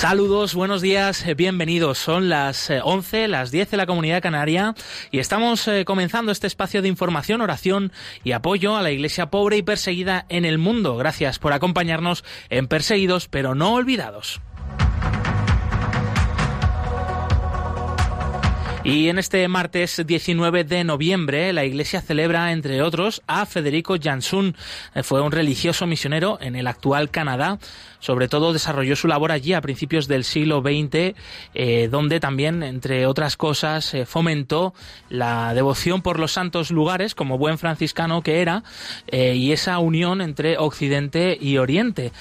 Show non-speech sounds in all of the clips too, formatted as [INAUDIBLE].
Saludos, buenos días, eh, bienvenidos. Son las 11, eh, las 10 de la Comunidad Canaria y estamos eh, comenzando este espacio de información, oración y apoyo a la iglesia pobre y perseguida en el mundo. Gracias por acompañarnos en Perseguidos pero no olvidados. Y en este martes 19 de noviembre, la Iglesia celebra, entre otros, a Federico Jansun. Fue un religioso misionero en el actual Canadá sobre todo desarrolló su labor allí a principios del siglo XX, eh, donde también, entre otras cosas, eh, fomentó la devoción por los santos lugares, como buen franciscano que era, eh, y esa unión entre Occidente y Oriente,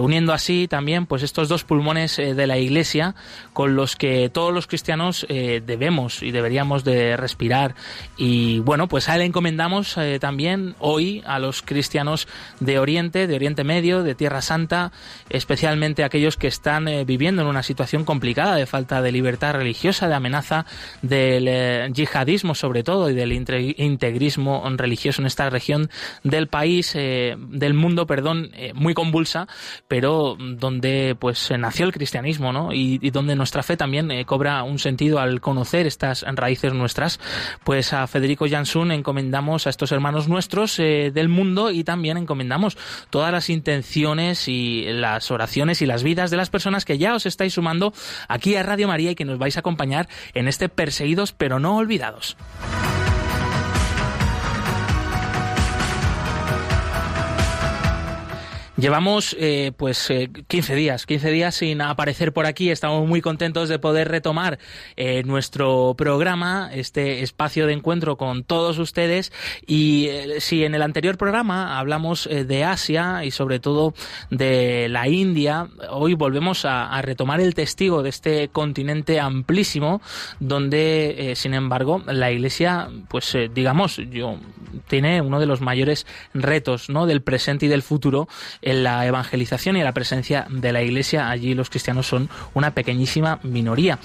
uniendo así también pues estos dos pulmones de la Iglesia con los que todos los cristianos debemos y deberíamos de respirar. Y bueno, pues a él encomendamos también hoy a los cristianos de Oriente, de Oriente Medio, de Tierra Santa, especialmente aquellos que están eh, viviendo en una situación complicada de falta de libertad religiosa, de amenaza del eh, yihadismo sobre todo y del integrismo religioso en esta región del país, eh, del mundo, perdón, muy convulsa, pero donde pues nació el cristianismo, ¿no? Y, donde nuestra fe también cobra un sentido al conocer estas raíces nuestras. Pues a Federico Jansun encomendamos a estos hermanos nuestros del mundo y también encomendamos todas las intenciones y la las oraciones y las vidas de las personas que ya os estáis sumando aquí a Radio María y que nos vais a acompañar en este Perseguidos pero no olvidados. Llevamos eh, pues eh, 15 días, 15 días sin aparecer por aquí. Estamos muy contentos de poder retomar eh, nuestro programa, este espacio de encuentro con todos ustedes. Y eh, si en el anterior programa hablamos eh, de Asia y sobre todo de la India, hoy volvemos a, a retomar el testigo de este continente amplísimo, donde, sin embargo, la Iglesia, pues digamos, yo tiene uno de los mayores retos, ¿no? Del presente y del futuro en la evangelización y la presencia de la Iglesia. Allí los cristianos son una pequeñísima minoría.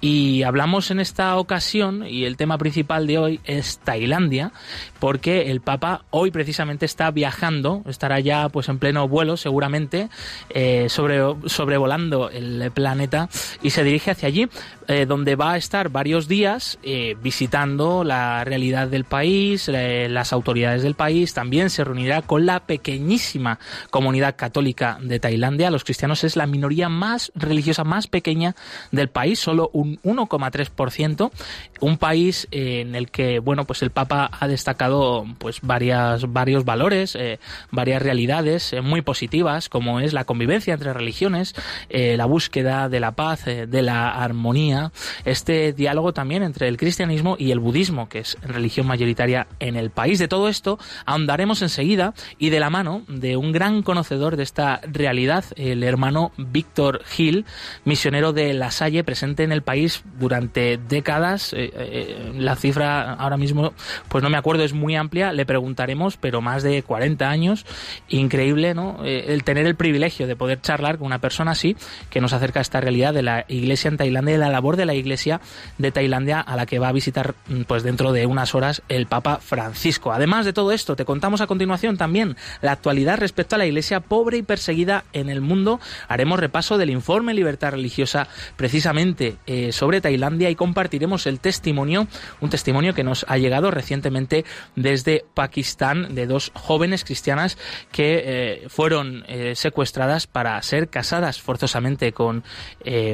Y hablamos en esta ocasión, y el tema principal de hoy es Tailandia, porque el Papa hoy precisamente está viajando, estará ya pues en pleno vuelo seguramente, eh, sobre, sobrevolando el planeta y se dirige hacia allí, eh, donde va a estar varios días eh, visitando la realidad del país, las autoridades del país, también se reunirá con la pequeñísima comunidad comunidad católica de Tailandia, los cristianos es la minoría más religiosa más pequeña del país, solo un 1,3%, un país eh, en el que bueno, pues el Papa ha destacado pues varias varios valores, eh, varias realidades eh, muy positivas como es la convivencia entre religiones, la búsqueda de la paz, de la armonía, este diálogo también entre el cristianismo y el budismo, que es religión mayoritaria en el país. De todo esto ahondaremos enseguida y de la mano de un gran conocimiento conocedor de esta realidad, el hermano Víctor Gil, misionero de La Salle, presente en el país durante décadas. Eh, eh, la cifra ahora mismo, pues no me acuerdo, es muy amplia, le preguntaremos, pero más de 40 años. Increíble, ¿no? Eh, el tener el privilegio de poder charlar con una persona así, que nos acerca a esta realidad de la iglesia en Tailandia y la labor de la iglesia de Tailandia a la que va a visitar, mm, pues dentro de unas horas, el Papa Francisco. Además de todo esto, te contamos a continuación también la actualidad respecto a la iglesia pobre y perseguida en el mundo. Haremos repaso del informe Libertad Religiosa precisamente eh, sobre Tailandia y compartiremos el testimonio, un testimonio que nos ha llegado recientemente desde Pakistán de dos jóvenes cristianas que eh, fueron eh, secuestradas para ser casadas forzosamente con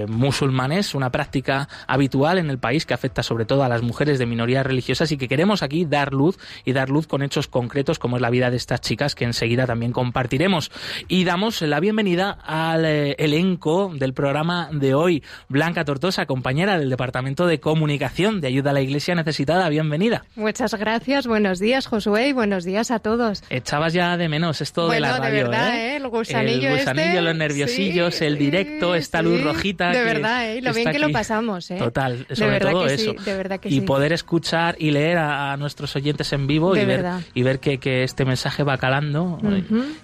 musulmanes, una práctica habitual en el país que afecta sobre todo a las mujeres de minorías religiosas y que queremos aquí dar luz y dar luz con hechos concretos como es la vida de estas chicas que enseguida también compartiremos. Y damos la bienvenida al eh, elenco del programa de hoy. Blanca Tortosa, compañera del Departamento de Comunicación de Ayuda a la Iglesia Necesitada. Bienvenida. Muchas gracias. Buenos días, Josué, y buenos días a todos. Echabas ya de menos esto de la radio. De verdad, ¿eh? ¿eh? El gusanillo, el gusanillo este. los nerviosillos, el directo, esta luz rojita. De verdad, ¿eh? Lo bien que lo pasamos, ¿eh? Total, sobre todo eso. de verdad que y poder escuchar y leer a, nuestros oyentes en vivo y ver, y ver que, que, este mensaje va calando.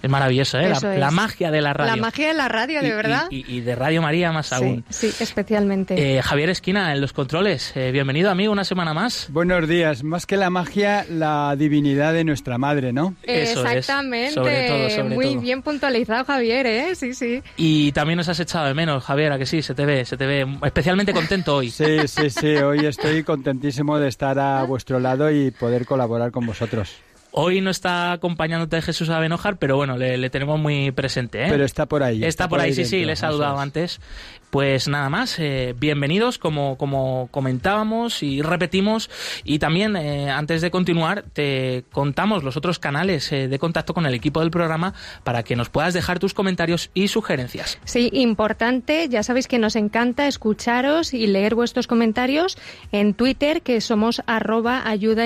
Es maravilloso Eso, ¿eh? la, magia de la radio. La magia de la radio, de verdad. Y, de Radio María más aún. Sí, especialmente. Eh, Javier Esquina, en los controles. Eh, bienvenido, amigo, una semana más. Buenos días. Más que la magia, la divinidad de nuestra madre, ¿no? Eso Exactamente. sobre todo, sobre Muy bien puntualizado, Javier, ¿eh? Sí, sí. Y también nos has echado de menos, Javier, a que sí, se te ve, se te ve especialmente contento hoy. Sí, sí, sí. Hoy estoy contentísimo de estar a vuestro lado y poder colaborar con vosotros. Hoy no está acompañándote Jesús Abenojar, pero bueno, le, tenemos muy presente. ¿eh? Pero está por ahí. Está, por, ahí, sí, sí, le he saludado antes. Pues nada más, eh, bienvenidos como, como comentábamos y repetimos y también eh, antes de continuar te contamos los otros canales eh, de contacto con el equipo del programa para que nos puedas dejar tus comentarios y sugerencias. Sí, importante, ya sabéis que nos encanta escucharos y leer vuestros comentarios en Twitter que somos arroba ayuda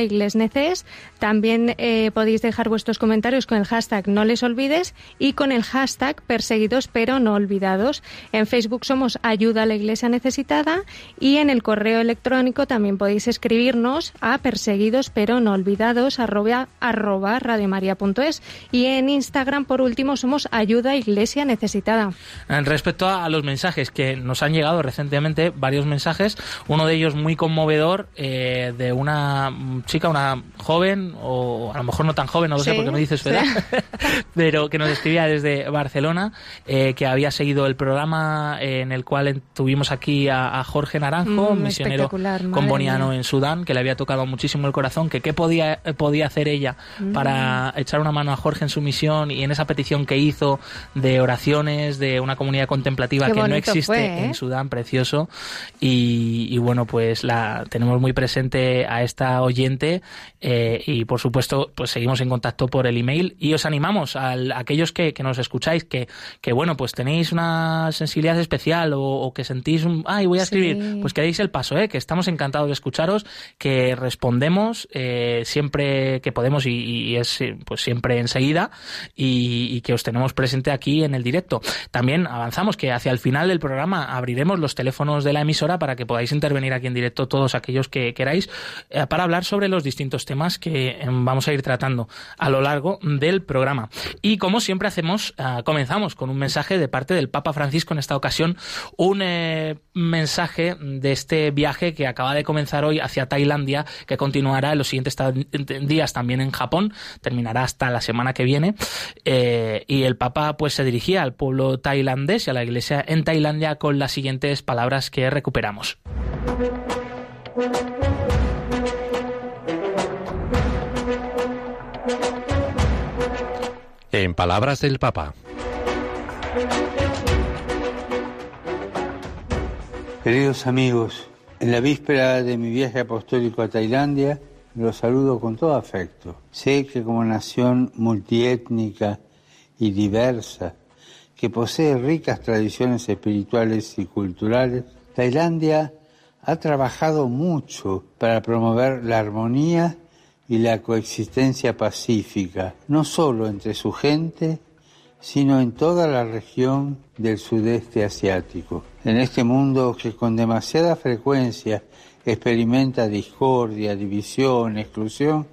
También podéis dejar vuestros comentarios con el hashtag no les olvides y con el hashtag perseguidos pero no olvidados. En Facebook somos ayuda a la iglesia necesitada y en el correo electrónico también podéis escribirnos a perseguidos pero no olvidados arroba, arroba radiomaria.es y en Instagram por último somos ayuda iglesia necesitada. Respecto a los mensajes que nos han llegado recientemente, varios mensajes, uno de ellos muy conmovedor eh, de una chica, una joven o a lo mejor no tan joven, no lo sé porque no dices su edad, [LAUGHS] pero que nos escribía desde Barcelona, eh, que había seguido el programa en el cual tuvimos aquí a, Jorge Naranjo, mm, misionero comboniano en Sudán, que le había tocado muchísimo el corazón, que qué podía, podía hacer ella mm. para echar una mano a Jorge en su misión y en esa petición que hizo de oraciones de una comunidad contemplativa que no existe en ¿eh? Sudán, precioso. Y, bueno, pues la tenemos muy presente a esta oyente eh, y por supuesto, pues seguimos en contacto por el email y os animamos a, aquellos que, nos escucháis que, que bueno, pues tenéis una sensibilidad especial o, que sentís un, ay, voy a escribir, pues que deis el paso, ¿eh? que estamos encantados de escucharos, que respondemos eh, siempre que podemos y, es pues siempre enseguida y, que os tenemos presente aquí en el directo. También avanzamos que hacia el final del programa abriremos los teléfonos de la emisora para que podáis intervenir aquí en directo todos aquellos que queráis eh, para hablar sobre los distintos temas que em, vamos a ir tratando a lo largo del programa. Y como siempre hacemos, ah, comenzamos con un mensaje de parte del Papa Francisco en esta ocasión, un eh, mensaje de este viaje que acaba de comenzar hoy hacia Tailandia, que continuará en los siguientes días también en Japón, terminará hasta la semana que viene. Eh, y el Papa pues se dirigía al pueblo tailandés y a la iglesia en Tailandia con las siguientes palabras que recuperamos. En palabras del Papa. Queridos amigos, en la víspera de mi viaje apostólico a Tailandia, los saludo con todo afecto. Sé que como nación multiétnica y diversa, que posee ricas tradiciones espirituales y culturales, Tailandia ha trabajado mucho para promover la armonía y la coexistencia pacífica, no solo entre su gente, sino en toda la región del sudeste asiático. En este mundo que con demasiada frecuencia experimenta discordia, división, exclusión,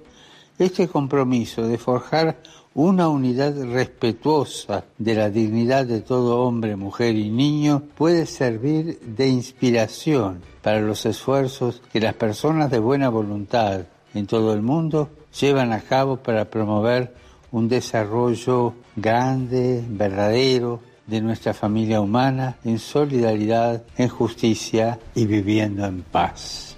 este compromiso de forjar una unidad respetuosa de la dignidad de todo hombre, mujer y niño puede servir de inspiración para los esfuerzos que las personas de buena voluntad en todo el mundo llevan a cabo para promover un desarrollo grande, verdadero, de nuestra familia humana en solidaridad, en justicia y viviendo en paz.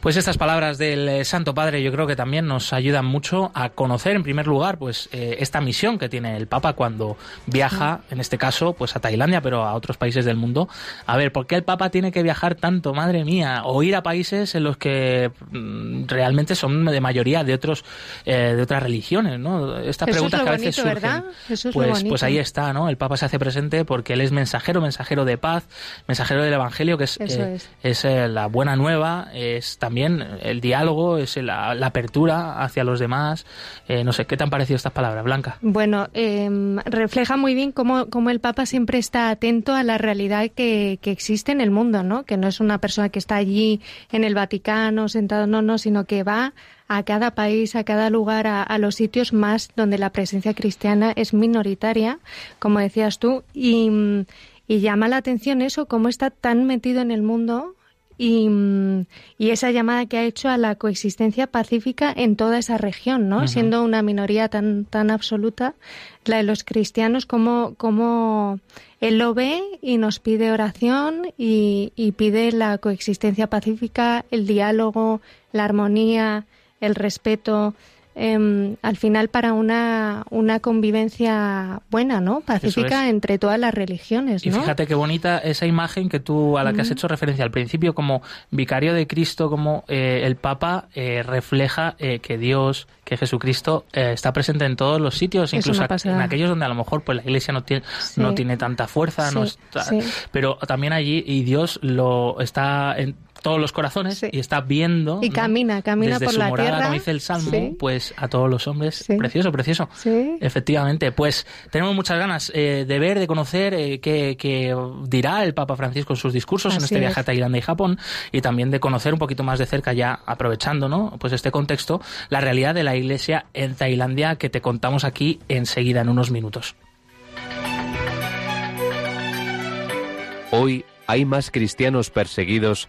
Pues estas palabras del eh, Santo Padre yo creo que también nos ayudan mucho a conocer en primer lugar pues eh, esta misión que tiene el Papa cuando viaja, en este caso pues a Tailandia, pero a otros países del mundo. A ver, ¿por qué el Papa tiene que viajar tanto, madre mía, o ir a países en los que mm, realmente son de mayoría de otros eh, de otras religiones, ¿no? Esta pregunta que a veces surgen. pues pues ahí está, ¿no? El Papa se hace presente porque él es mensajero, mensajero de paz, mensajero del evangelio que es es, es la buena nueva, es también el diálogo, es la, apertura hacia los demás. Eh, no sé, ¿qué te han parecido estas palabras, Blanca? Bueno, em, refleja muy bien cómo, cómo, el Papa siempre está atento a la realidad que, que, existe en el mundo, ¿no? Que no es una persona que está allí en el Vaticano sentado, no, no, sino que va a cada país, a cada lugar, a, los sitios más donde la presencia cristiana es minoritaria, como decías tú, y llama la atención eso, cómo está tan metido en el mundo y, y, esa llamada que ha hecho a la coexistencia pacífica en toda esa región, ¿no? Siendo una minoría tan, tan absoluta, la de los cristianos, como, como él lo ve y nos pide oración y, y pide la coexistencia pacífica, el diálogo, la armonía, el respeto, em, al final para una, una convivencia buena, ¿no? Pacífica entre todas las religiones, ¿no? Y fíjate qué bonita esa imagen que tú a la que has hecho referencia al principio como vicario de Cristo, como eh, el Papa eh, refleja eh, que Dios, que Jesucristo está presente en todos los sitios, incluso en aquellos donde a lo mejor pues la Iglesia no tiene no tiene tanta fuerza, no pero también allí y Dios lo está en, todos los corazones y está viendo y camina camina por su la morada, tierra. como dice el salmo pues a todos los hombres. Precioso precioso. Efectivamente pues tenemos muchas ganas eh, de ver de conocer eh, qué, dirá el Papa Francisco en sus discursos en este viaje a Tailandia y Japón y también de conocer un poquito más de cerca ya aprovechando no pues este contexto la realidad de la Iglesia en Tailandia que te contamos aquí enseguida en unos minutos. Hoy hay más cristianos perseguidos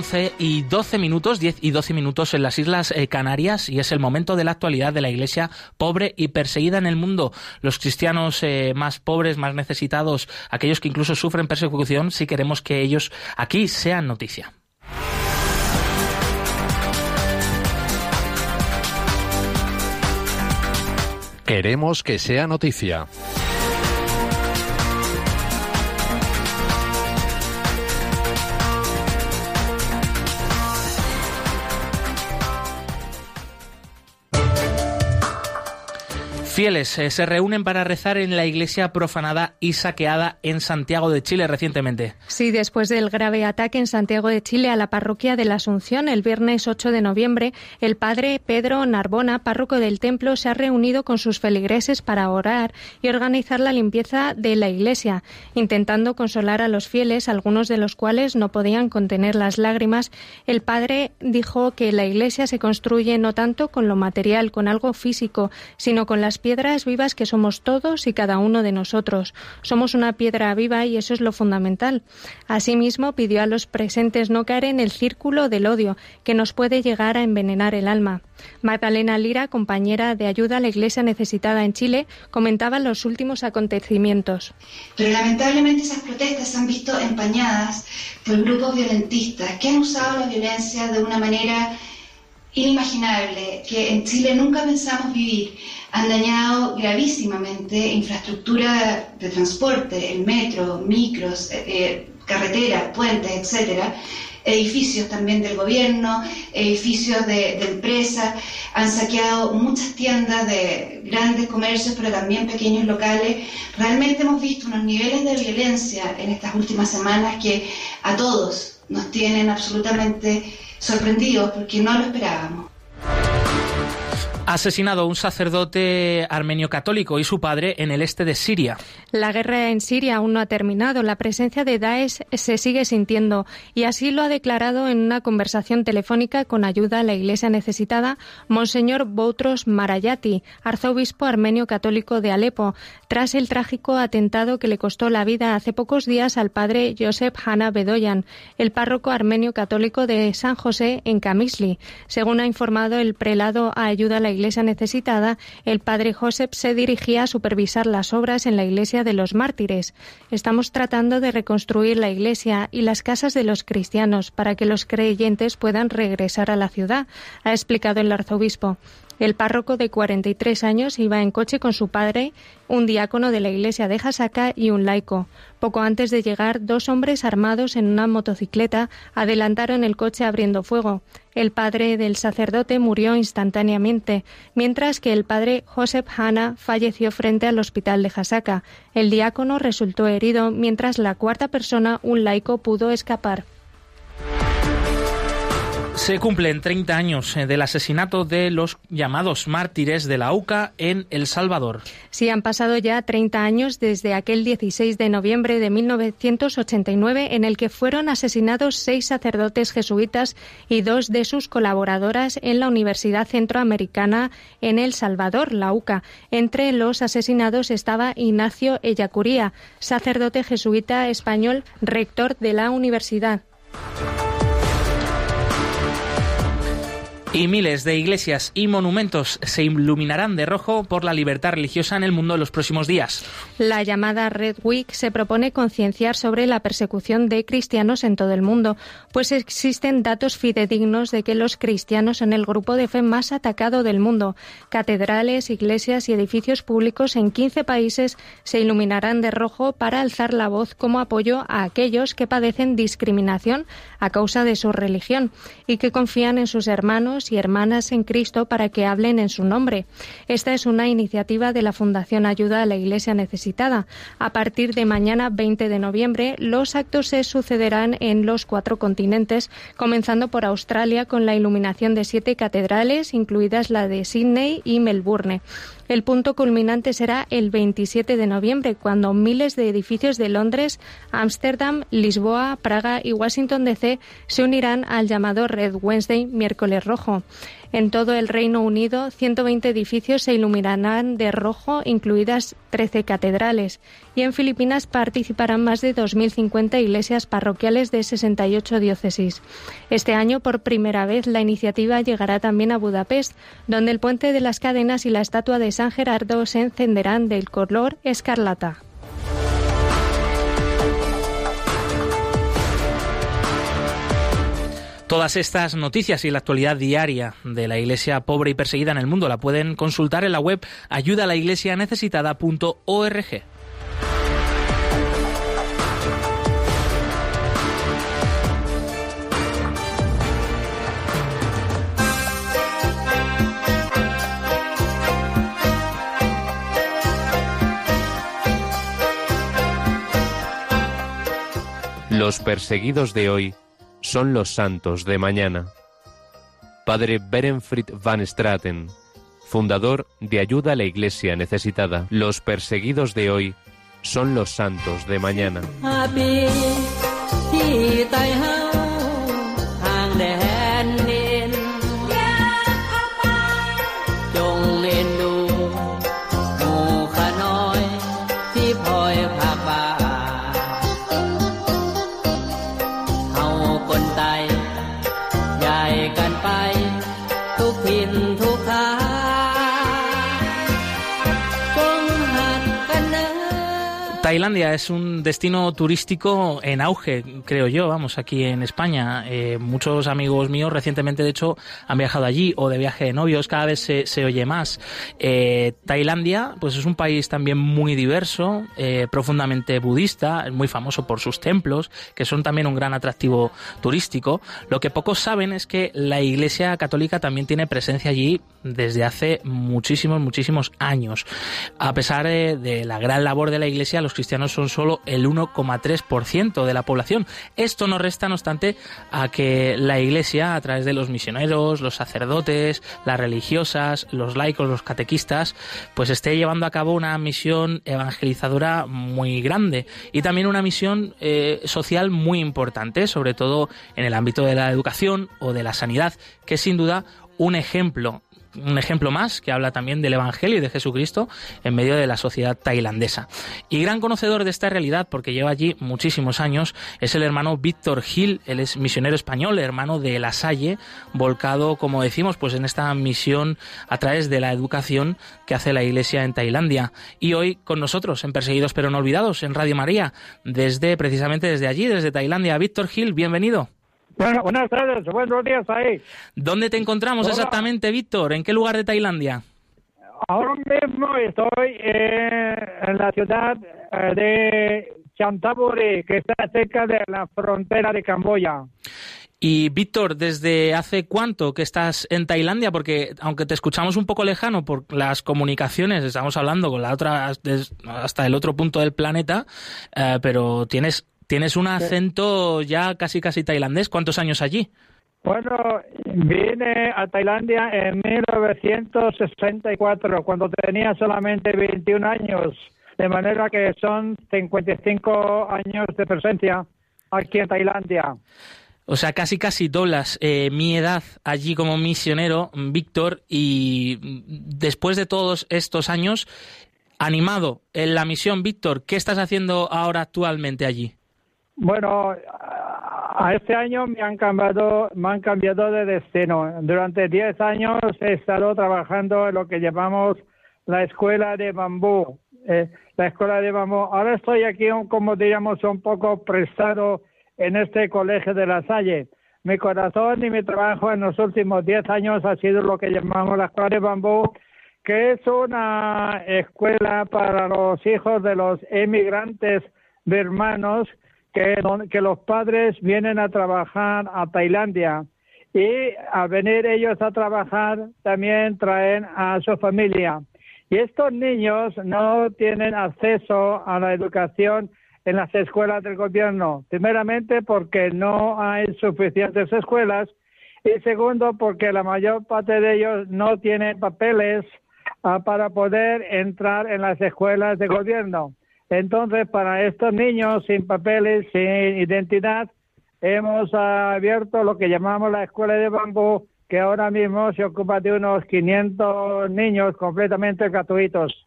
11 y 12 minutos, 10 y 12 minutos en las Islas eh, Canarias y es el momento de la actualidad de la Iglesia pobre y perseguida en el mundo. Los cristianos eh, más pobres, más necesitados, aquellos que incluso sufren persecución, si queremos que ellos aquí sean noticia. Queremos que sea noticia. Fieles eh, se reúnen para rezar en la iglesia profanada y saqueada en Santiago de Chile recientemente. Sí, después del grave ataque en Santiago de Chile a la parroquia de la Asunción el viernes 8 de noviembre, el padre Pedro Narbona, párroco del templo, se ha reunido con sus feligreses para orar y organizar la limpieza de la iglesia, intentando consolar a los fieles, algunos de los cuales no podían contener las lágrimas. El padre dijo que la iglesia se construye no tanto con lo material, con algo físico, sino con las piedras vivas que somos todos y cada uno de nosotros. Somos una piedra viva y eso es lo fundamental. Asimismo, pidió a los presentes no caer en el círculo del odio, que nos puede llegar a envenenar el alma. Magdalena Lira, compañera de ayuda a la Iglesia necesitada en Chile, comentaba los últimos acontecimientos. Pero lamentablemente esas protestas se han visto empañadas por grupos violentistas que han usado la violencia de una manera inimaginable, que en Chile nunca pensamos vivir han dañado gravísimamente infraestructura de transporte, el metro, micros, eh, eh, carreteras, puentes, etcétera, edificios también del gobierno, edificios de, de empresas, han saqueado muchas tiendas de grandes comercios, pero también pequeños locales. Realmente hemos visto unos niveles de violencia en estas últimas semanas que a todos nos tienen absolutamente sorprendidos porque no lo esperábamos asesinado un sacerdote armenio católico y su padre en el este de Siria. La guerra en Siria aún no ha terminado. La presencia de Daesh se sigue sintiendo y así lo ha declarado en una conversación telefónica con ayuda a la Iglesia necesitada Monseñor Boutros Marayati, arzobispo armenio católico de Alepo, tras el trágico atentado que le costó la vida hace pocos días al padre Josep Hanna Bedoyan, el párroco armenio católico de San José en Camisli. Según ha informado el prelado a ayuda a la iglesia necesitada, el padre Josep se dirigía a supervisar las obras en la iglesia de los mártires. Estamos tratando de reconstruir la iglesia y las casas de los cristianos para que los creyentes puedan regresar a la ciudad, ha explicado el arzobispo. El párroco de 43 años iba en coche con su padre, un diácono de la iglesia de Jasaka y un laico. Poco antes de llegar, dos hombres armados en una motocicleta adelantaron el coche abriendo fuego. El padre del sacerdote murió instantáneamente, mientras que el padre Joseph Hanna falleció frente al hospital de Jasaka. El diácono resultó herido, mientras la cuarta persona, un laico, pudo escapar. Se cumplen 30 años eh, del asesinato de los llamados mártires de la UCA en El Salvador. Sí, han pasado ya 30 años desde aquel 16 de noviembre de 1989 en el que fueron asesinados seis sacerdotes jesuitas y dos de sus colaboradoras en la Universidad Centroamericana en El Salvador, la UCA. Entre los asesinados estaba Ignacio Ellacuría, sacerdote jesuita español, rector de la universidad. Y miles de iglesias y monumentos se iluminarán de rojo por la libertad religiosa en el mundo en los próximos días. La llamada Red Week se propone concienciar sobre la persecución de cristianos en todo el mundo, pues existen datos fidedignos de que los cristianos son el grupo de fe más atacado del mundo. Catedrales, iglesias y edificios públicos en 15 países se iluminarán de rojo para alzar la voz como apoyo a aquellos que padecen discriminación a causa de su religión y que confían en sus hermanos y hermanas en Cristo para que hablen en su nombre. Esta es una iniciativa de la Fundación Ayuda a la Iglesia Necesitada. A partir de mañana 20 de noviembre, los actos se sucederán en los cuatro continentes, comenzando por Australia con la iluminación de siete catedrales, incluidas la de Sydney y Melbourne. El punto culminante será el 27 de noviembre, cuando miles de edificios de Londres, Ámsterdam, Lisboa, Praga y Washington DC se unirán al llamado Red Wednesday, miércoles rojo. En todo el Reino Unido, 120 edificios se iluminarán de rojo, incluidas 13 catedrales. Y en Filipinas participarán más de 2.050 iglesias parroquiales de 68 diócesis. Este año, por primera vez, la iniciativa llegará también a Budapest, donde el puente de las cadenas y la estatua de San Gerardo se encenderán del color escarlata. Todas estas noticias y la actualidad diaria de la iglesia pobre y perseguida en el mundo la pueden consultar en la web ayudalaiglesianecesitada.org. Los perseguidos de hoy son los santos de mañana. Padre Berenfried van Straten, fundador de Ayuda a la Iglesia Necesitada. Los perseguidos de hoy son los santos de mañana. Tailandia es un destino turístico en auge, creo yo, vamos, aquí en España. Eh, muchos amigos míos recientemente, de hecho, han viajado allí o de viaje de novios, cada vez se, oye más. Eh, Tailandia, pues es un país también muy diverso, eh, profundamente budista, muy famoso por sus templos, que son también un gran atractivo turístico. Lo que pocos saben es que la Iglesia Católica también tiene presencia allí desde hace muchísimos, muchísimos años. A pesar de la gran labor de la Iglesia, los cristianos son solo el 1,3% de la población. Esto no resta, no obstante, a que la Iglesia, a través de los misioneros, los sacerdotes, las religiosas, los laicos, los catequistas, pues esté llevando a cabo una misión evangelizadora muy grande y también una misión eh, social muy importante, sobre todo en el ámbito de la educación o de la sanidad, que es sin duda un ejemplo un ejemplo más que habla también del Evangelio y de Jesucristo en medio de la sociedad tailandesa. Y gran conocedor de esta realidad, porque lleva allí muchísimos años, es el hermano Víctor Gil, él es misionero español, hermano de La Salle, volcado, como decimos, pues en esta misión a través de la educación que hace la Iglesia en Tailandia. Y hoy con nosotros, en Perseguidos pero no olvidados, en Radio María, desde precisamente desde allí, desde Tailandia. Víctor Gil, bienvenido. Bueno, buenas tardes, buenos días ahí. ¿Dónde te encontramos exactamente, Víctor? ¿En qué lugar de Tailandia? Ahora mismo estoy en la ciudad eh, de Chanthaburi, que está cerca de la frontera de Camboya. Y Víctor, ¿desde hace cuánto que estás en Tailandia? Porque aunque te escuchamos un poco lejano por las comunicaciones, estamos hablando con la otra hasta el otro punto del planeta, eh, pero tienes tienes un acento ya casi casi tailandés. ¿Cuántos años allí? Bueno, vine a Tailandia en 1964, cuando tenía solamente 21 años, de manera que son 55 años de presencia aquí en Tailandia. O sea, casi casi doblas eh, mi edad allí como misionero, Víctor, y después de todos estos años, animado en la misión, Víctor, ¿qué estás haciendo ahora actualmente allí? Bueno, a este año me han cambiado, me han cambiado de destino. Durante 10 años he estado trabajando en lo que llamamos la escuela de bambú. Eh, la escuela de bambú. Ahora estoy aquí, como diríamos, un poco prestado en este colegio de La Salle. Mi corazón y mi trabajo en los últimos 10 años ha sido lo que llamamos la Escuela de Bambú, que es una escuela para los hijos de los emigrantes birmanos que, que los padres vienen a trabajar a Tailandia y al venir ellos a trabajar también traen a su familia. Y estos niños no tienen acceso a la educación en las escuelas del gobierno. Primeramente porque no hay suficientes escuelas y segundo porque la mayor parte de ellos no tienen papeles ah, para poder entrar en las escuelas de gobierno. Entonces, para estos niños sin papeles, sin identidad, hemos abierto lo que llamamos la escuela de bambú, que ahora mismo se ocupa de unos 500 niños completamente gratuitos.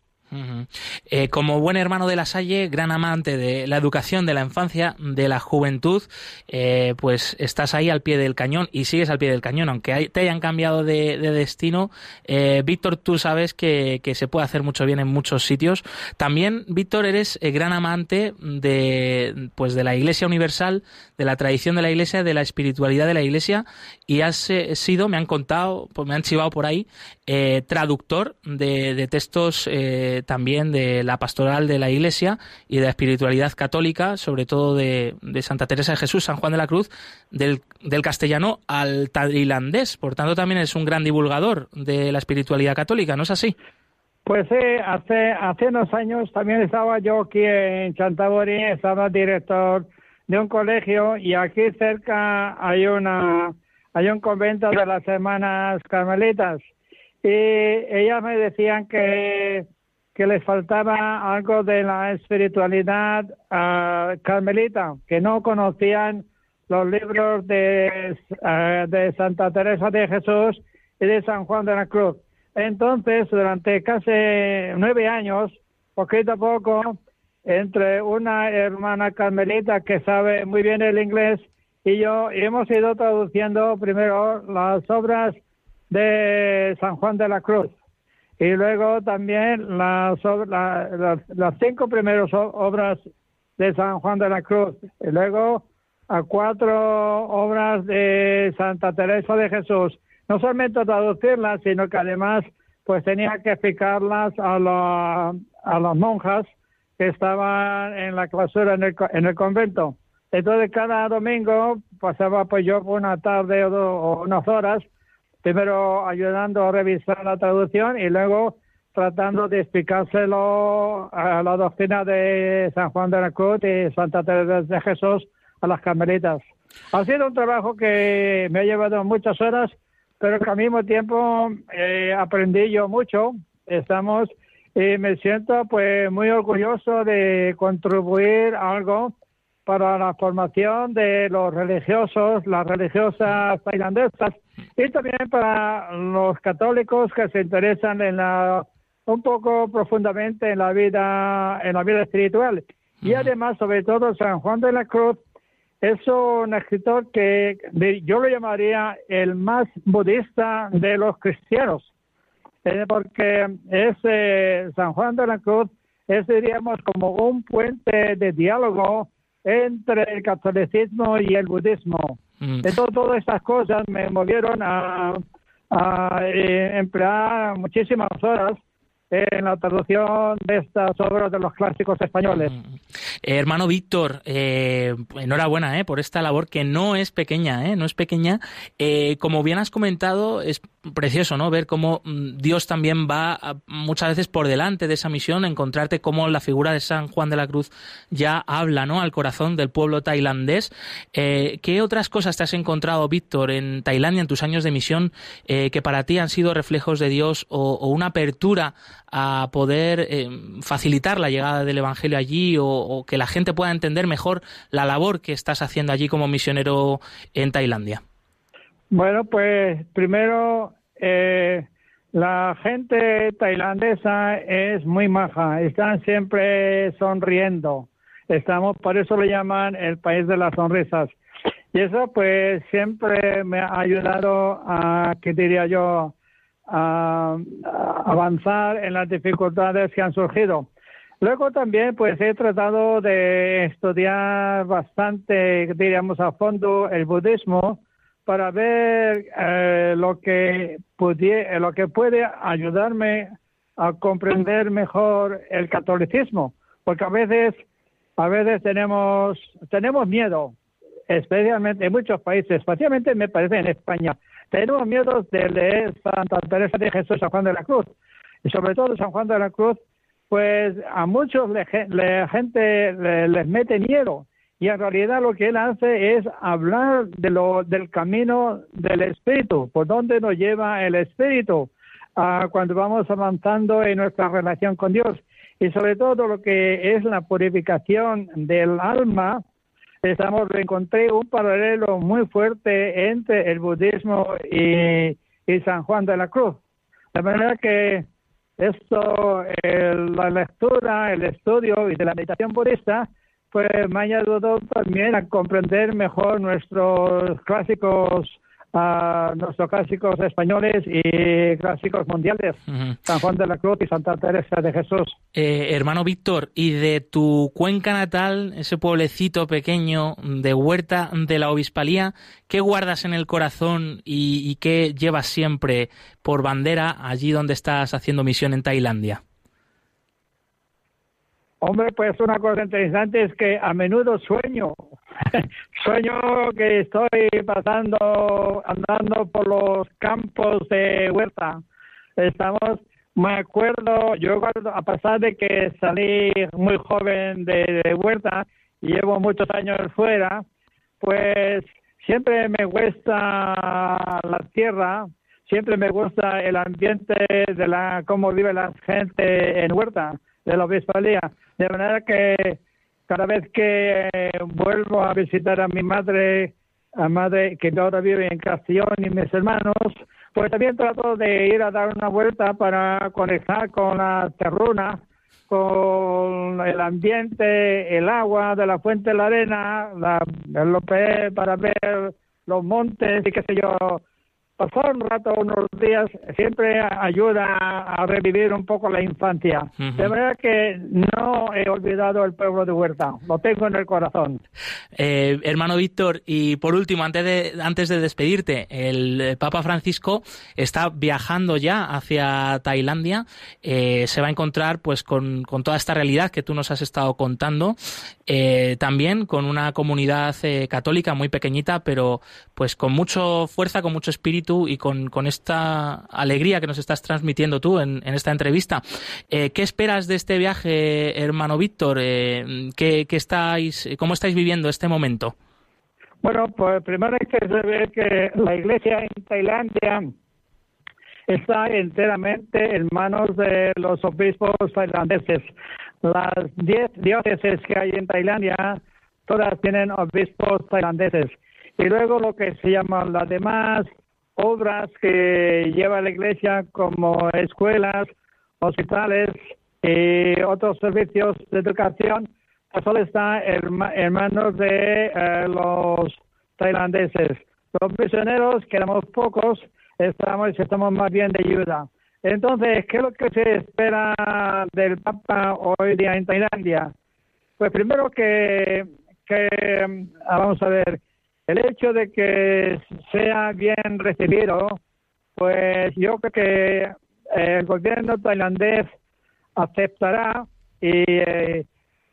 Eh, como buen hermano de la Salle, gran amante de la educación, de la infancia, de la juventud, eh, pues estás ahí al pie del cañón y sigues al pie del cañón, aunque te hayan cambiado de, destino. Eh, Víctor, tú sabes que, se puede hacer mucho bien en muchos sitios. También, Víctor, eres gran amante de, pues, de la Iglesia Universal, de la tradición de la Iglesia, de la espiritualidad de la Iglesia y has sido, me han contado, pues me han chivado por ahí, traductor de, de textos también de la pastoral de la Iglesia y de la espiritualidad católica, sobre todo de, Santa Teresa de Jesús, San Juan de la Cruz, del, castellano al tailandés. Por tanto, también es un gran divulgador de la espiritualidad católica, ¿no es así? Pues sí, hace, hace unos años también estaba yo aquí en Chantaburi, estaba director de un colegio y aquí cerca hay una hay un convento de las hermanas carmelitas y ellas me decían que que les faltaba algo de la espiritualidad uh, carmelita, que no conocían los libros de, ah, de Santa Teresa de Jesús y de San Juan de la Cruz. Entonces, durante casi nueve años, poquito a poco, entre una hermana carmelita que sabe muy bien el inglés y yo hemos ido traduciendo primero las obras de San Juan de la Cruz y luego también las, las, cinco primeras obras de San Juan de la Cruz, y luego a cuatro obras de Santa Teresa de Jesús. No solamente traducirlas, sino que además pues tenía que explicarlas a, la, a las monjas que estaban en la clausura en el, en el convento. Entonces cada domingo pasaba pues yo una tarde o unas horas primero ayudando a revisar la traducción y luego tratando de explicárselo a la doctrina de San Juan de la Cruz y Santa Teresa de Jesús a las carmelitas. Ha sido un trabajo que me ha llevado muchas horas, pero que al mismo tiempo eh, aprendí yo mucho. Estamos y me siento pues muy orgulloso de contribuir algo para la formación de los religiosos, las religiosas tailandesas y también para los católicos que se interesan en la un poco profundamente en la vida en la vida espiritual. Y además sobre todo San Juan de la Cruz es un escritor que yo lo llamaría el más budista de los cristianos eh, porque es eh, San Juan de la Cruz es diríamos como un puente de diálogo entre el catolicismo y el budismo Mm. Entonces, todas estas cosas me movieron a, a eh, emplear muchísimas horas en la traducción de estas obras de los clásicos españoles. Mm. Eh, hermano Víctor, eh, enhorabuena eh, por esta labor que no es pequeña, eh, no es pequeña. Eh, como bien has comentado, es precioso, ¿no? Ver cómo mm, Dios también va muchas veces por delante de esa misión, encontrarte cómo la figura de San Juan de la Cruz ya habla, ¿no? Al corazón del pueblo tailandés. Eh, ¿Qué otras cosas te has encontrado, Víctor, en Tailandia en tus años de misión eh, que para ti han sido reflejos de Dios o, una apertura a poder eh, facilitar la llegada del Evangelio allí o que la gente pueda entender mejor la labor que estás haciendo allí como misionero en Tailandia? Bueno, pues primero eh, la gente tailandesa es muy maja, están siempre sonriendo. Estamos, por eso le llaman el país de las sonrisas. Y eso pues siempre me ha ayudado a, ¿qué diría yo?, a, a avanzar en las dificultades que han surgido. Luego también pues he tratado de estudiar bastante, diríamos, a fondo el budismo para ver eh, lo que pudiera, lo que puede ayudarme a comprender mejor el catolicismo, porque a veces a veces tenemos tenemos miedo, especialmente en muchos países, especialmente me parece en España, tenemos miedo de leer Santa Teresa de Jesús San Juan de la Cruz y sobre todo San Juan de la Cruz, pues a muchos la gente les mete miedo y en realidad lo que él hace es hablar de lo, del camino del Espíritu, por dónde nos lleva el Espíritu uh, cuando vamos avanzando en nuestra relación con Dios. Y sobre todo lo que es la purificación del alma, estamos encontré un paralelo muy fuerte entre el budismo y, San Juan de la Cruz. De manera que esto, el, la lectura, el estudio y de la meditación budista, pues me ha ayudado también a comprender mejor nuestros clásicos uh, nuestros clásicos españoles y clásicos mundiales, San Juan de la Cruz y Santa Teresa de Jesús. Eh, hermano Víctor, y de tu cuenca natal, ese pueblecito pequeño de Huerta de la Obispalía, ¿qué guardas en el corazón y, y qué llevas siempre por bandera allí donde estás haciendo misión en Tailandia? Hombre, pues una cosa interesante es que a menudo sueño, [LAUGHS] sueño que estoy pasando, andando por los campos de Huerta. Estamos, me acuerdo, yo a pesar de que salí muy joven de, de Huerta llevo muchos años fuera, pues siempre me gusta la tierra, siempre me gusta el ambiente de la cómo vive la gente en Huerta de la obispalía. De manera que cada vez que vuelvo a visitar a mi madre, a madre que ahora vive en Castellón y mis hermanos, pues también trato de ir a dar una vuelta para conectar con la terruna, con el ambiente, el agua de la fuente de la arena, la, el para ver los montes y qué sé yo, pasar un rato, unos días, siempre ayuda a revivir un poco la infancia. De manera que no he olvidado el pueblo de Huerta, lo tengo en el corazón. Eh, hermano Víctor, y por último, antes de, antes de despedirte, el Papa Francisco está viajando ya hacia Tailandia, eh, se va a encontrar pues con, con, toda esta realidad que tú nos has estado contando, eh, también con una comunidad católica muy pequeñita, pero pues con mucho fuerza, con mucho espíritu y con, con esta alegría que nos estás transmitiendo tú en, en esta entrevista. Eh, ¿Qué esperas de este viaje, hermano Víctor? Eh, ¿qué, qué estáis, ¿Cómo estáis viviendo este momento? Bueno, pues primero hay que saber que la iglesia en Tailandia está enteramente en manos de los obispos tailandeses. Las diez diócesis que hay en Tailandia, todas tienen obispos tailandeses. Y luego lo que se llama las demás obras que lleva la Iglesia como escuelas, hospitales y otros servicios de educación, pues solo está en, manos de eh, los tailandeses. Los misioneros, que éramos pocos, estamos, estamos más bien de ayuda. Entonces, ¿qué es lo que se espera del Papa hoy día en Tailandia? Pues primero que, que ah, vamos a ver, el hecho de que sea bien recibido, pues yo creo que el gobierno tailandés aceptará y eh,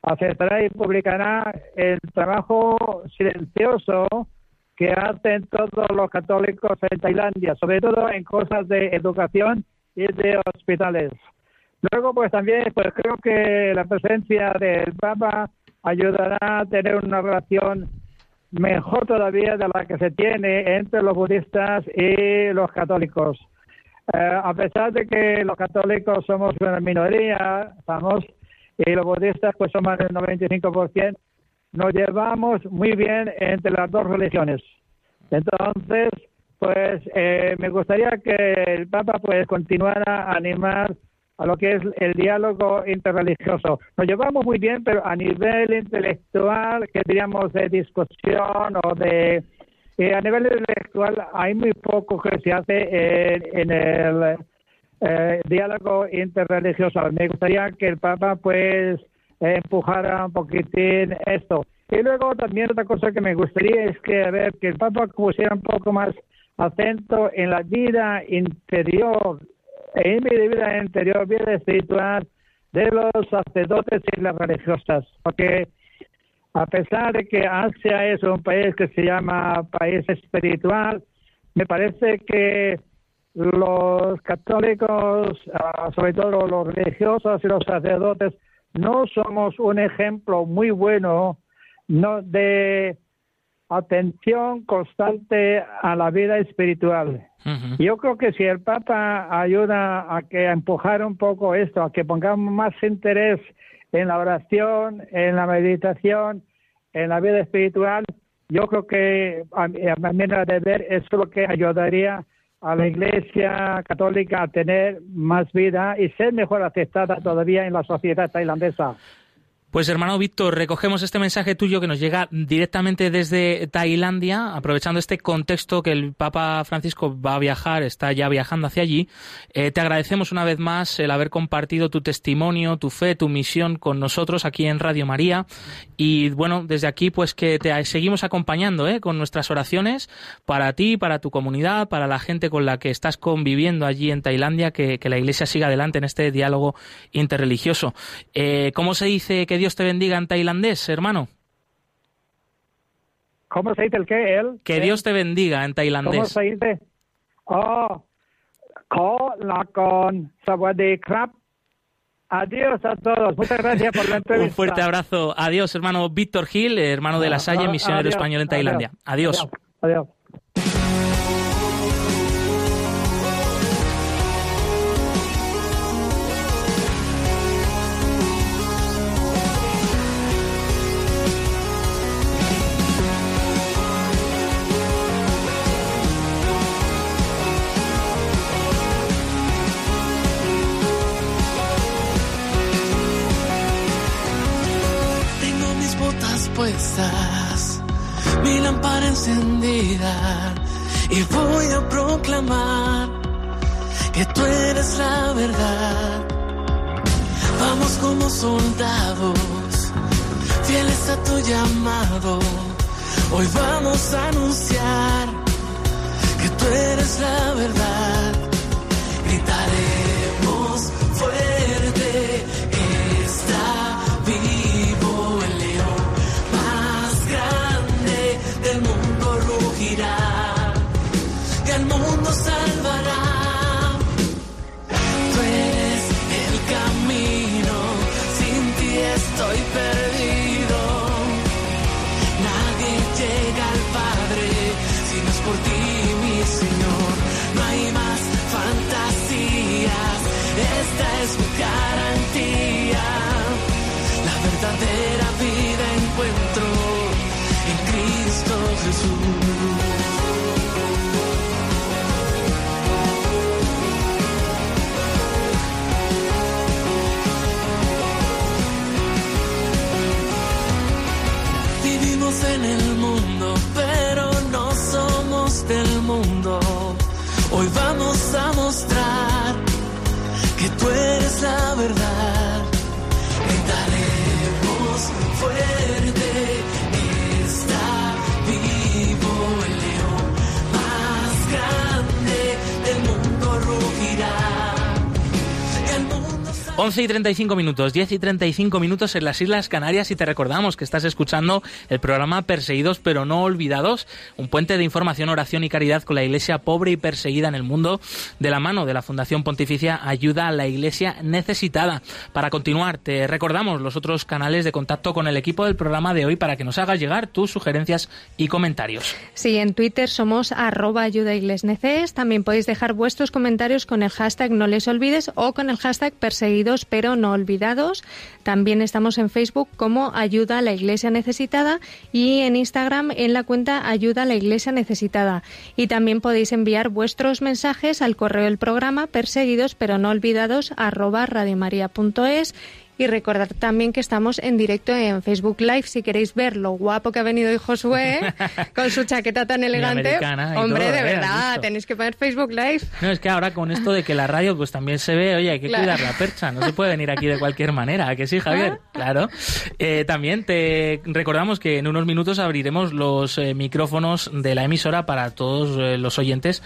aceptará y publicará el trabajo silencioso que hacen todos los católicos en Tailandia, sobre todo en cosas de educación y de hospitales. Luego, pues también, pues creo que la presencia del Papa ayudará a tener una relación mejor todavía de la que se tiene entre los budistas y los católicos. Eh, a pesar de que los católicos somos una minoría, vamos, y los budistas pues son más del 95%, nos llevamos muy bien entre las dos religiones. Entonces, pues eh, me gustaría que el Papa pues continuara a animar a lo que es el diálogo interreligioso. Nos llevamos muy bien, pero a nivel intelectual, que diríamos de discusión o de... Eh, a nivel intelectual hay muy poco que se hace en, el eh, diálogo interreligioso. Me gustaría que el Papa pues empujara un poquitín esto. Y luego también otra cosa que me gustaría es que, a ver, que el Papa pusiera un poco más acento en la vida interior en mi vida interior, vida espiritual de los sacerdotes y las religiosas, porque a pesar de que Asia es un país que se llama país espiritual, me parece que los católicos, ah, sobre todo los religiosos y los sacerdotes, no somos un ejemplo muy bueno no de atención constante a la vida espiritual. Yo creo que si el Papa ayuda a que a empujar un poco esto, a que pongamos más interés en la oración, en la meditación, en la vida espiritual, yo creo que a, mi manera de ver eso es lo que ayudaría a la Iglesia católica a tener más vida y ser mejor aceptada todavía en la sociedad tailandesa. Pues hermano Víctor, recogemos este mensaje tuyo que nos llega directamente desde Tailandia, aprovechando este contexto que el Papa Francisco va a viajar, está ya viajando hacia allí. Eh, te agradecemos una vez más el haber compartido tu testimonio, tu fe, tu misión con nosotros aquí en Radio María. Y bueno, desde aquí pues que te seguimos acompañando ¿eh? con nuestras oraciones para ti, para tu comunidad, para la gente con la que estás conviviendo allí en Tailandia, que, la Iglesia siga adelante en este diálogo interreligioso. Eh, ¿Cómo se dice que Dios te bendiga en tailandés, hermano. ¿Cómo se dice el qué? Él? Que Dios te bendiga en tailandés. ¿Cómo se dice? Oh, ko la con krap. Adiós a todos. Muchas gracias por la [LAUGHS] entrevista. Un fuerte abrazo. Adiós, hermano Víctor Gil, hermano de la Salle, misionero español en Tailandia. adiós. adiós. Mi lámpara encendida y voy a proclamar que tú eres la verdad. Vamos como soldados, fieles a tu llamado. Hoy vamos a anunciar que tú eres la verdad. Gritaremos 11 y 35 minutos, 10 y 35 minutos en las Islas Canarias y te recordamos que estás escuchando el programa Perseguidos pero no olvidados, un puente de información, oración y caridad con la iglesia pobre y perseguida en el mundo de la mano de la Fundación Pontificia Ayuda a la Iglesia Necesitada. Para continuar, te recordamos los otros canales de contacto con el equipo del programa de hoy para que nos hagas llegar tus sugerencias y comentarios. Sí, en Twitter somos arroba ayuda También podéis dejar vuestros comentarios con el hashtag no les olvides o con el hashtag perseguidos pero no olvidados. También estamos en Facebook como Ayuda a la Iglesia Necesitada y en Instagram en la cuenta Ayuda a la Iglesia Necesitada. Y también podéis enviar vuestros mensajes al correo del programa perseguidos pero no olvidados arroba radiomaria.es y recordar también que estamos en directo en Facebook Live si queréis ver lo guapo que ha venido hoy Josué [LAUGHS] con su chaqueta tan elegante. Hombre, de ¿eh? verdad, tenéis que poner Facebook Live. No, es que ahora con esto de que la radio pues también se ve, oye, hay que cuidar la percha, no se puede venir aquí de cualquier manera, que sí, Javier? Ah. Claro. Eh, también te recordamos que en unos minutos abriremos los eh, micrófonos de la emisora para todos los oyentes.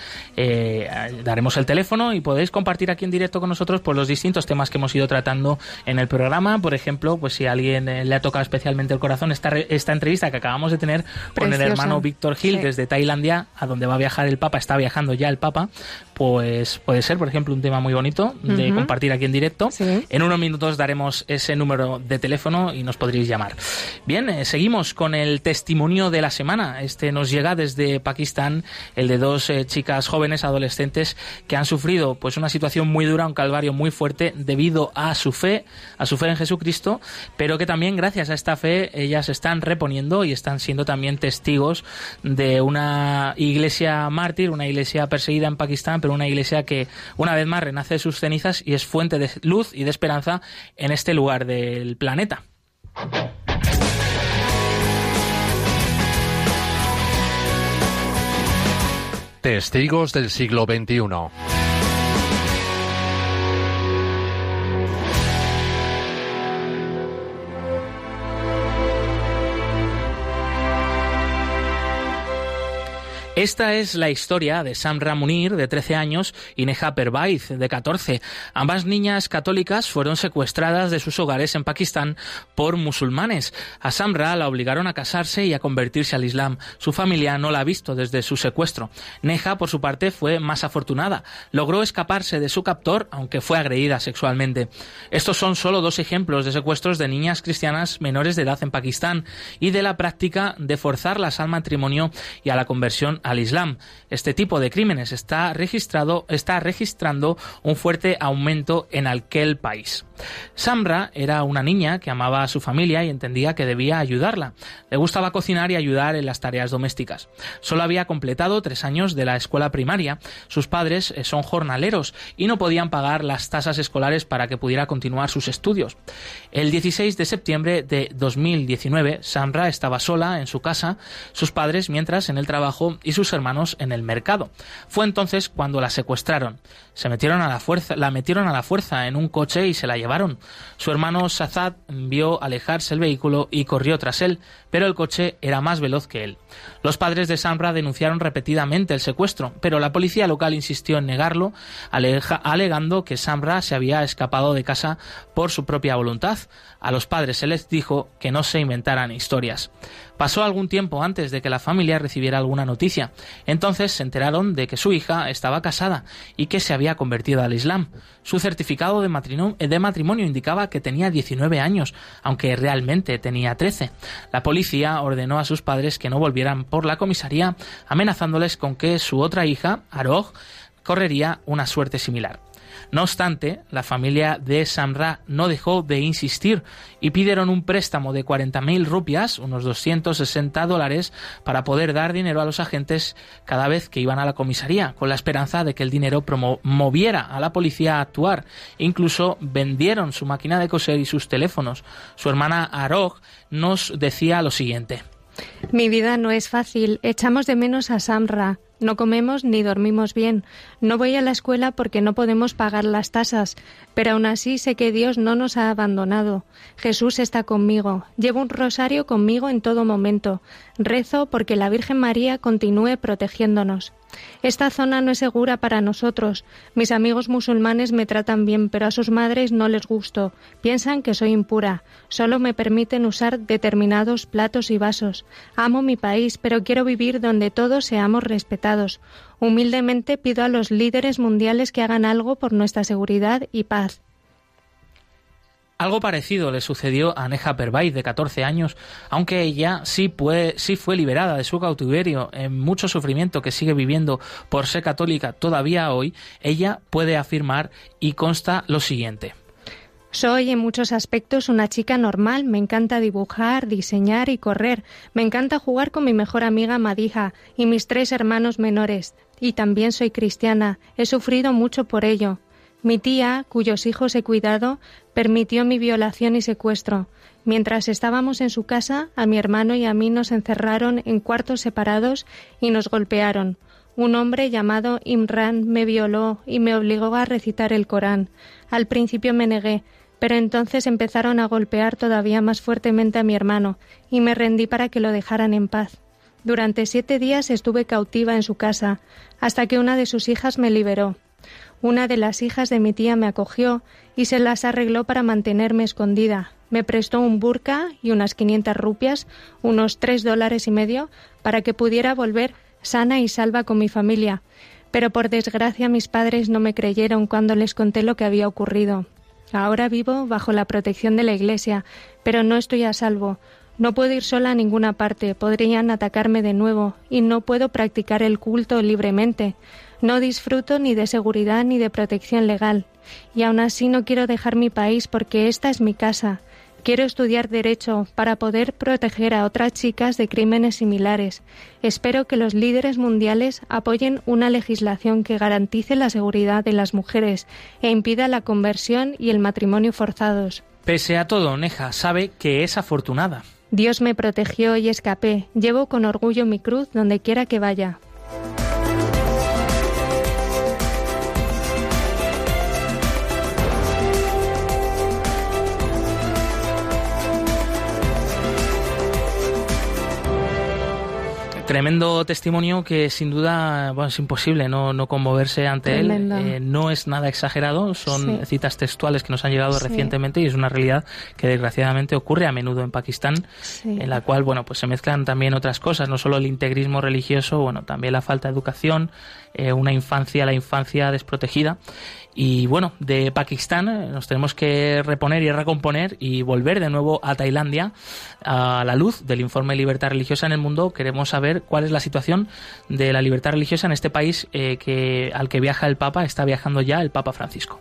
daremos el teléfono y podéis compartir aquí en directo con nosotros por pues, los distintos temas que hemos ido tratando en el programa programa, por ejemplo, pues si a alguien eh, le ha tocado especialmente el corazón, esta, esta entrevista que acabamos de tener con el hermano Víctor Gil desde Tailandia, a donde va a viajar el Papa, está viajando ya el Papa, pues puede ser, por ejemplo, un tema muy bonito de compartir aquí en directo. En unos minutos daremos ese número de teléfono y nos podréis llamar. Bien, eh, seguimos con el testimonio de la semana. Este nos llega desde Pakistán, el de dos eh, chicas jóvenes adolescentes que han sufrido pues una situación muy dura, un calvario muy fuerte debido a su fe, a su su en Jesucristo, pero que también gracias a esta fe ellas están reponiendo y están siendo también testigos de una iglesia mártir, una iglesia perseguida en Pakistán, pero una iglesia que una vez más renace de sus cenizas y es fuente de luz y de esperanza en este lugar del planeta. Testigos del siglo XXI. Esta es la historia de Samra Munir, de 13 años, y Neha Pervaiz, de 14. Ambas niñas católicas fueron secuestradas de sus hogares en Pakistán por musulmanes. A Samra la obligaron a casarse y a convertirse al Islam. Su familia no la ha visto desde su secuestro. Neha, por su parte, fue más afortunada. Logró escaparse de su captor, aunque fue agredida sexualmente. Estos son solo dos ejemplos de secuestros de niñas cristianas menores de edad en Pakistán y de la práctica de forzarlas al matrimonio y a la conversión al Islam. Este tipo de crímenes está registrado, está registrando un fuerte aumento en aquel país. Samra era una niña que amaba a su familia y entendía que debía ayudarla. Le gustaba cocinar y ayudar en las tareas domésticas. Solo había completado tres años de la escuela primaria. Sus padres eh, son jornaleros y no podían pagar las tasas escolares para que pudiera continuar sus estudios. El 16 de septiembre de 2019, Samra estaba sola en su casa, sus padres mientras en el trabajo y sus hermanos en el mercado. Fue entonces cuando la secuestraron. Se metieron a la fuerza, la metieron a la fuerza en un coche y se la llevaron. Su hermano Sazad vio alejarse el vehículo y corrió tras él, pero el coche era más veloz que él. Los padres de Samra denunciaron repetidamente el secuestro, pero la policía local insistió en negarlo, alegando que Samra se había escapado de casa por su propia voluntad. A los padres se les dijo que no se inventaran historias. Pasó algún tiempo antes de que la familia recibiera alguna noticia. Entonces se enteraron de que su hija estaba casada y que se había convertido al Islam. Su certificado de matrimonio, indicaba que tenía 19 años, aunque realmente tenía 13. La policía ordenó a sus padres que no volvieran por la comisaría, amenazándoles con que su otra hija, Aroj, correría una suerte similar. No obstante, la familia de Samra no dejó de insistir y pidieron un préstamo de 40.000 rupias, unos 260 dólares, para poder dar dinero a los agentes cada vez que iban a la comisaría, con la esperanza de que el dinero moviera a la policía a actuar. Incluso vendieron su máquina de coser y sus teléfonos. Su hermana Arog nos decía lo siguiente. Mi vida no es fácil. Echamos de menos a Samra. No comemos ni dormimos bien. No voy a la escuela porque no podemos pagar las tasas, pero aún así sé que Dios no nos ha abandonado. Jesús está conmigo. Llevo un rosario conmigo en todo momento. Rezo porque la Virgen María continúe protegiéndonos. Esta zona no es segura para nosotros. Mis amigos musulmanes me tratan bien, pero a sus madres no les gusto. Piensan que soy impura. Solo me permiten usar determinados platos y vasos. Amo mi país, pero quiero vivir donde todos seamos respetados. Humildemente pido a los líderes mundiales que hagan algo por nuestra seguridad y paz. Algo parecido le sucedió a Neja Pervay, de 14 años, aunque ella sí, sí fue liberada de su cautiverio en mucho sufrimiento que sigue viviendo por ser católica todavía hoy, ella puede afirmar y consta lo siguiente. Soy en muchos aspectos una chica normal, me encanta dibujar, diseñar y correr, me encanta jugar con mi mejor amiga Madija y mis tres hermanos menores, y también soy cristiana, he sufrido mucho por ello. Mi tía, cuyos hijos he cuidado, permitió mi violación y secuestro. Mientras estábamos en su casa, a mi hermano y a mí nos encerraron en cuartos separados y nos golpearon. Un hombre llamado Imran me violó y me obligó a recitar el Corán. Al principio me negué, pero entonces empezaron a golpear todavía más fuertemente a mi hermano y me rendí para que lo dejaran en paz. Durante siete días estuve cautiva en su casa, hasta que una de sus hijas me liberó. Una de las hijas de mi tía me acogió y se las arregló para mantenerme escondida. Me prestó un burka y unas 500 rupias, unos tres dólares y medio, para que pudiera volver sana y salva con mi familia. Pero por desgracia mis padres no me creyeron cuando les conté lo que había ocurrido. Ahora vivo bajo la protección de la Iglesia, pero no estoy a salvo. No puedo ir sola a ninguna parte, podrían atacarme de nuevo, y no puedo practicar el culto libremente. No disfruto ni de seguridad ni de protección legal. Y aún así no quiero dejar mi país porque esta es mi casa. Quiero estudiar Derecho para poder proteger a otras chicas de crímenes similares. Espero que los líderes mundiales apoyen una legislación que garantice la seguridad de las mujeres e impida la conversión y el matrimonio forzados. Pese a todo, Neja sabe que es afortunada. Dios me protegió y escapé. Llevo con orgullo mi cruz donde quiera que vaya. Tremendo testimonio que sin duda bueno, es imposible no, no conmoverse ante él. Eh, no es nada exagerado, son citas textuales que nos han llegado recientemente y es una realidad que desgraciadamente ocurre a menudo en Pakistán, en la cual bueno pues se mezclan también otras cosas, no solo el integrismo religioso, bueno también la falta de educación, eh, una infancia, la infancia desprotegida y bueno, de Pakistán eh, nos tenemos que reponer y recomponer y volver de nuevo a Tailandia. A la luz del informe Libertad Religiosa en el Mundo, queremos saber cuál es la situación de la libertad religiosa en este país eh, que, al que viaja el Papa, está viajando ya el Papa Francisco.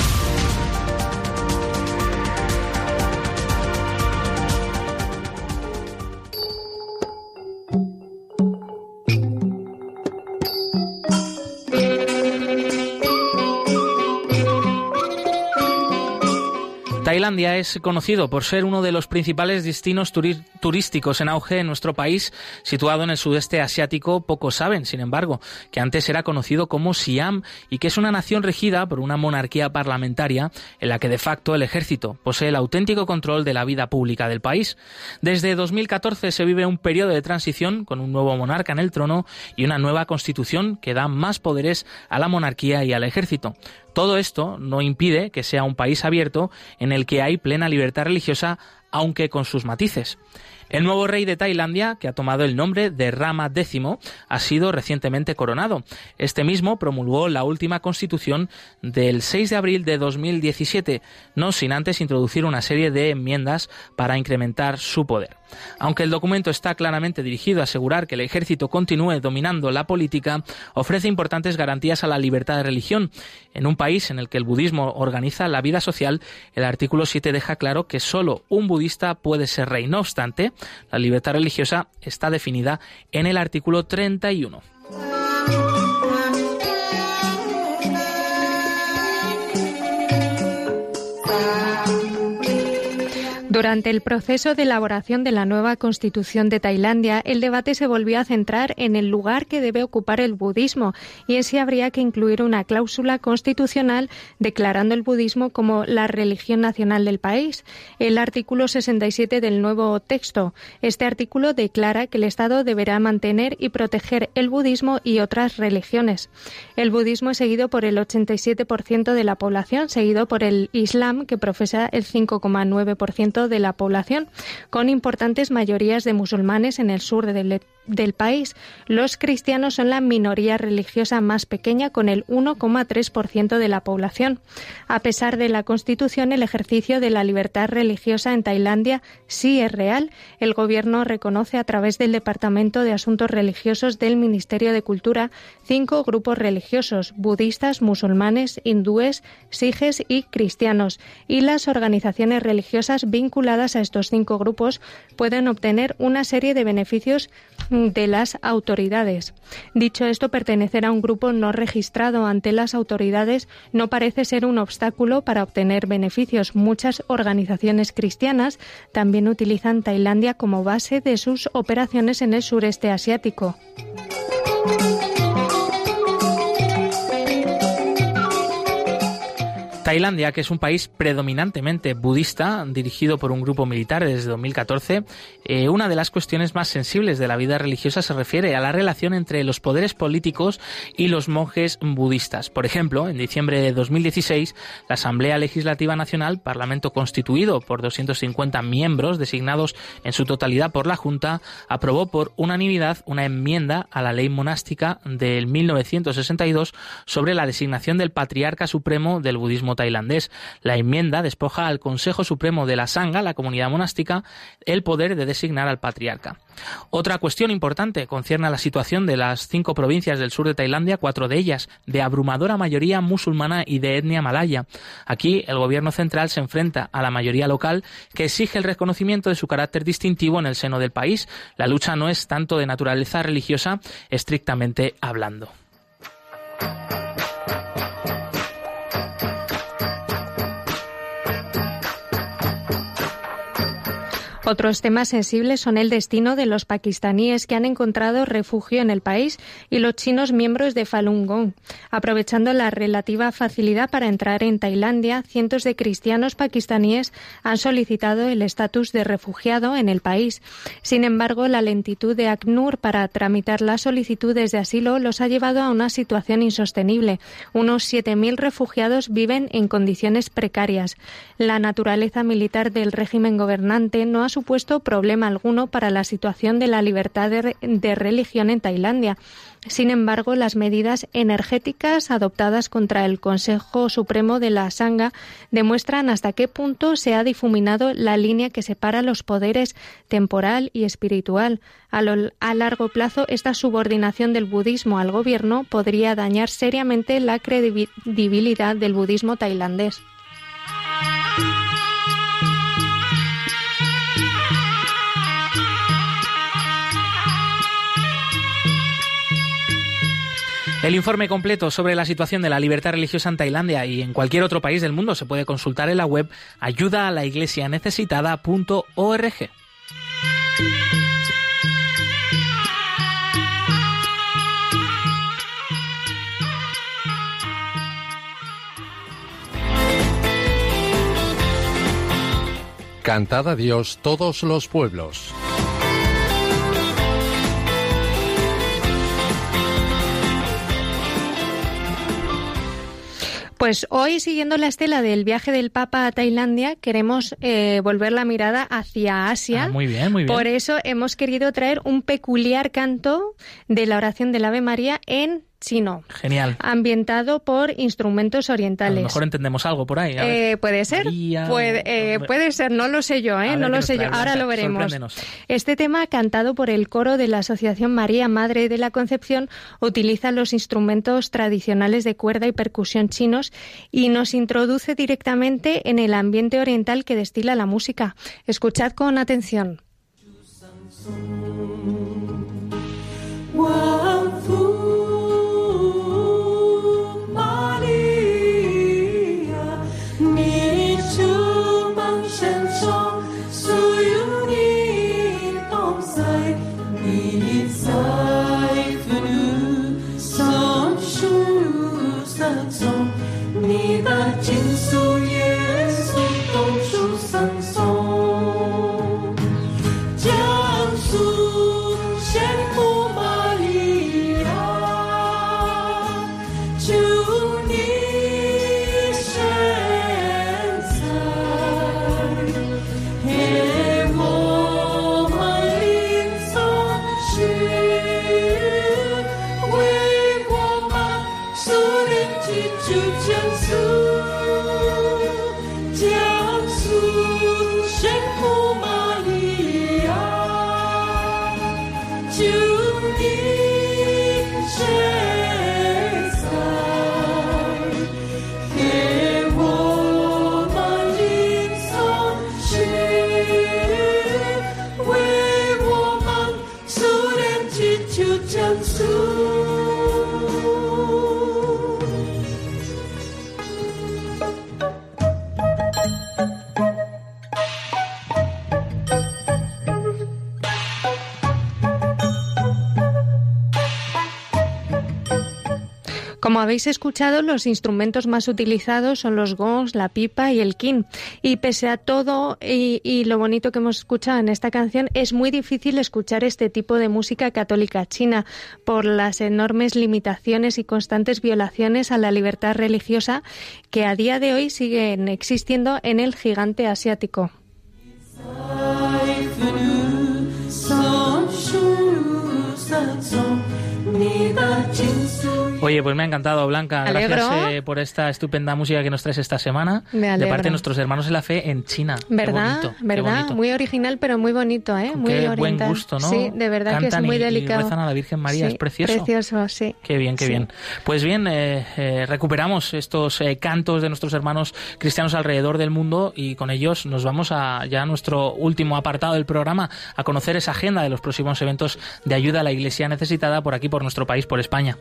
Tailandia es conocido por ser uno de los principales destinos turísticos en auge en nuestro país, situado en el sudeste asiático. Pocos saben, sin embargo, que antes era conocido como Siam y que es una nación regida por una monarquía parlamentaria en la que de facto el ejército posee el auténtico control de la vida pública del país. Desde 2014 se vive un periodo de transición con un nuevo monarca en el trono y una nueva constitución que da más poderes a la monarquía y al ejército. Todo esto no impide que sea un país abierto en el que hay plena libertad religiosa, aunque con sus matices. El nuevo rey de Tailandia, que ha tomado el nombre de Rama X, ha sido recientemente coronado. Este mismo promulgó la última constitución del 6 de abril de 2017, no sin antes introducir una serie de enmiendas para incrementar su poder. Aunque el documento está claramente dirigido a asegurar que el ejército continúe dominando la política, ofrece importantes garantías a la libertad de religión. En un país en el que el budismo organiza la vida social, el artículo 7 deja claro que solo un budista puede ser rey. No obstante, la libertad religiosa está definida en el artículo 31. Durante el proceso de elaboración de la nueva constitución de Tailandia, el debate se volvió a centrar en el lugar que debe ocupar el budismo y en si habría que incluir una cláusula constitucional declarando el budismo como la religión nacional del país. El artículo 67 del nuevo texto. Este artículo declara que el Estado deberá mantener y proteger el budismo y otras religiones. El budismo es seguido por el 87% de la población, seguido por el Islam, que profesa el 5,9% de la población, con importantes mayorías de musulmanes en el sur del, del país. Los cristianos son la minoría religiosa más pequeña, con el 1,3% de la población. A pesar de la Constitución, el ejercicio de la libertad religiosa en Tailandia sí es real. El Gobierno reconoce a través del Departamento de Asuntos Religiosos del Ministerio de Cultura cinco grupos religiosos budistas, musulmanes, hindúes, sijes y cristianos. Y las organizaciones religiosas vinculadas a estos cinco grupos pueden obtener una serie de beneficios de las autoridades. Dicho esto, pertenecer a un grupo no registrado ante las autoridades no parece ser un obstáculo para obtener beneficios. Muchas organizaciones cristianas también utilizan Tailandia como base de sus operaciones en el sureste asiático. Tailandia, que es un país predominantemente budista, dirigido por un grupo militar desde 2014, eh, una de las cuestiones más sensibles de la vida religiosa se refiere a la relación entre los poderes políticos y los monjes budistas. Por ejemplo, en diciembre de 2016, la Asamblea Legislativa Nacional, parlamento constituido por 250 miembros designados en su totalidad por la Junta, aprobó por unanimidad una enmienda a la ley monástica del 1962 sobre la designación del patriarca supremo del budismo tailandés. La enmienda despoja al Consejo Supremo de la Sangha, la comunidad monástica, el poder de designar al patriarca. Otra cuestión importante concierne a la situación de las cinco provincias del sur de Tailandia, cuatro de ellas de abrumadora mayoría musulmana y de etnia malaya. Aquí el gobierno central se enfrenta a la mayoría local que exige el reconocimiento de su carácter distintivo en el seno del país. La lucha no es tanto de naturaleza religiosa, estrictamente hablando. Otros temas sensibles son el destino de los pakistaníes que han encontrado refugio en el país y los chinos miembros de Falun Gong. Aprovechando la relativa facilidad para entrar en Tailandia, cientos de cristianos pakistaníes han solicitado el estatus de refugiado en el país. Sin embargo, la lentitud de ACNUR para tramitar las solicitudes de asilo los ha llevado a una situación insostenible. Unos 7.000 refugiados viven en condiciones precarias. La naturaleza militar del régimen gobernante no ha supuesto problema alguno para la situación de la libertad de, religión en Tailandia. Sin embargo, las medidas energéticas adoptadas contra el Consejo Supremo de la Sangha demuestran hasta qué punto se ha difuminado la línea que separa los poderes temporal y espiritual. A, a largo plazo, esta subordinación del budismo al gobierno podría dañar seriamente la credibilidad del budismo tailandés. El informe completo sobre la situación de la libertad religiosa en Tailandia y en cualquier otro país del mundo se puede consultar en la web ayuda a la iglesia necesitada.org. Cantad a Dios todos los pueblos. Pues hoy, siguiendo la estela del viaje del Papa a Tailandia, queremos eh, volver la mirada hacia Asia. Ah, muy bien, muy bien. Por eso hemos querido traer un peculiar canto de la oración del Ave María en chino. Genial. Ambientado por instrumentos A orientales. lo mejor entendemos algo por ahí. a. Eh, puede ser, María, puede, eh, puede ser, no lo sé yo, A ¿eh? no lo sé yo. Ahora lo veremos. Este tema, cantado por el coro de la Asociación María Madre de la Concepción, utiliza los instrumentos tradicionales de cuerda y percusión chinos y nos introduce directamente en el ambiente oriental que destila la música. Escuchad con atención. Habéis escuchado, los instrumentos más utilizados son los gongs, la pipa y el kin. Y pese a todo y, y lo bonito que hemos escuchado en esta canción, es muy difícil escuchar este tipo de música católica china por las enormes limitaciones y constantes violaciones a la libertad religiosa que a día de hoy siguen existiendo en el gigante asiático. Oye, pues me ha encantado, Blanca. Alegro. Gracias eh, por esta estupenda música que nos traes esta semana. Me de parte de nuestros hermanos en la fe en China. Qué ¿Verdad? bonito, qué bonito. Muy original, pero muy bonito, ¿eh? Muy Qué buen gusto, ¿no? Sí, de verdad que es muy y- y delicado. rezan a la Virgen María, Sí, es precioso. Precioso, sí. Qué bien, qué Sí. bien. Pues bien, eh, eh, recuperamos estos eh, cantos de nuestros hermanos cristianos alrededor del mundo y con ellos nos vamos a ya a nuestro último apartado del programa, a conocer esa agenda de los próximos eventos de ayuda a la Iglesia necesitada por aquí, por nuestro país, por España.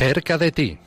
Cerca de ti.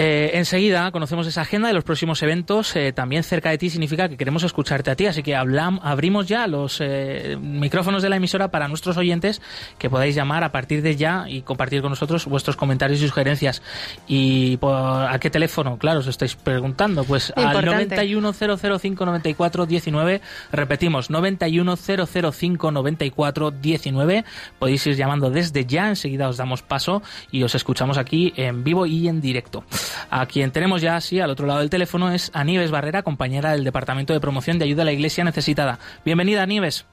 Eh, enseguida conocemos esa agenda de los próximos eventos. eh, también cerca de ti significa que queremos escucharte a ti, así que hablam- abrimos ya los eh, micrófonos de la emisora para nuestros oyentes que podáis llamar a partir de ya y compartir con nosotros vuestros comentarios y sugerencias. ¿Y por, a qué teléfono? Claro, os estáis preguntando. Pues al Importante. 910059419. Repetimos, 910059419. Podéis ir llamando desde ya. Enseguida os damos paso y os escuchamos aquí en vivo y en directo. A quien tenemos ya así al otro lado del teléfono es Aníbes Barrera, compañera del Departamento de Promoción de Ayuda a la Iglesia Necesitada. Bienvenida, Aníbes.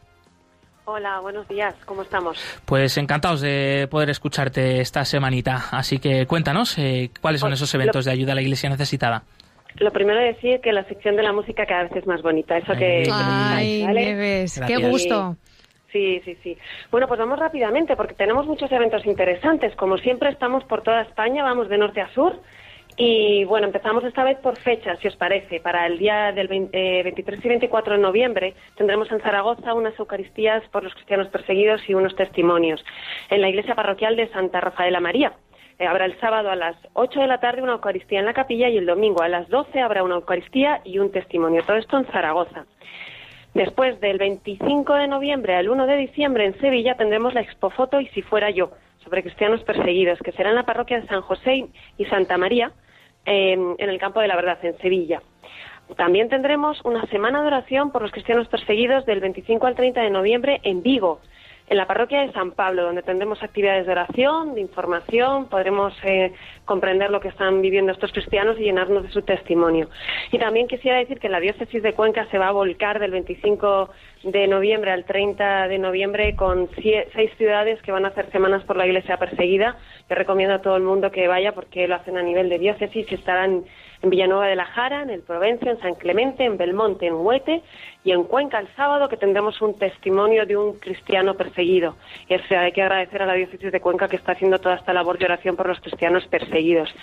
Hola, buenos días, ¿cómo estamos? Pues encantados de poder escucharte esta semanita. Así que cuéntanos eh, cuáles son Pues, esos eventos de ayuda a la Iglesia necesitada. Lo primero es decir que la sección de la música cada vez es más bonita, eso que... que Ay. Nieves, qué gusto. Sí, sí, sí. Bueno, pues vamos rápidamente porque tenemos muchos eventos interesantes. Como siempre estamos por toda España, vamos de norte a sur. Y bueno, empezamos esta vez por fechas, si os parece. Para el día del 20, eh, 23 y 24 de noviembre tendremos en Zaragoza unas Eucaristías por los cristianos perseguidos y unos testimonios en la iglesia parroquial de Santa Rafaela María. Eh, habrá el sábado a las 8 de la tarde una Eucaristía en la capilla y el domingo a las 12 habrá una Eucaristía y un testimonio. Todo esto en Zaragoza. Después del 25 de noviembre al 1 de diciembre en Sevilla tendremos la expofoto y si fuera yo sobre cristianos perseguidos, que será en la parroquia de San José y Santa María, en el campo de la verdad, en Sevilla. También tendremos una semana de oración por los cristianos perseguidos del 25 al 30 de noviembre en Vigo, en la parroquia de San Pablo, donde tendremos actividades de oración, de información, podremos eh, comprender lo que están viviendo estos cristianos y llenarnos de su testimonio. Y también quisiera decir que la diócesis de Cuenca se va a volcar del 25 de noviembre al 30 de noviembre con seis ciudades que van a hacer semanas por la iglesia perseguida. Yo recomiendo a todo el mundo que vaya porque lo hacen a nivel de diócesis estarán en Villanueva de la Jara, en el Provencio, en San Clemente, en Belmonte, en Huete y en Cuenca el sábado que tendremos un testimonio de un cristiano perseguido. Y hay que agradecer a la diócesis de Cuenca que está haciendo toda esta labor de oración por los cristianos perseguidos.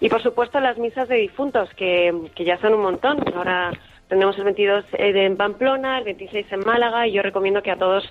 Y por supuesto las misas de difuntos, que, que ya son un montón. Ahora tenemos el 22 en Pamplona, el 26 en Málaga y yo recomiendo que a todos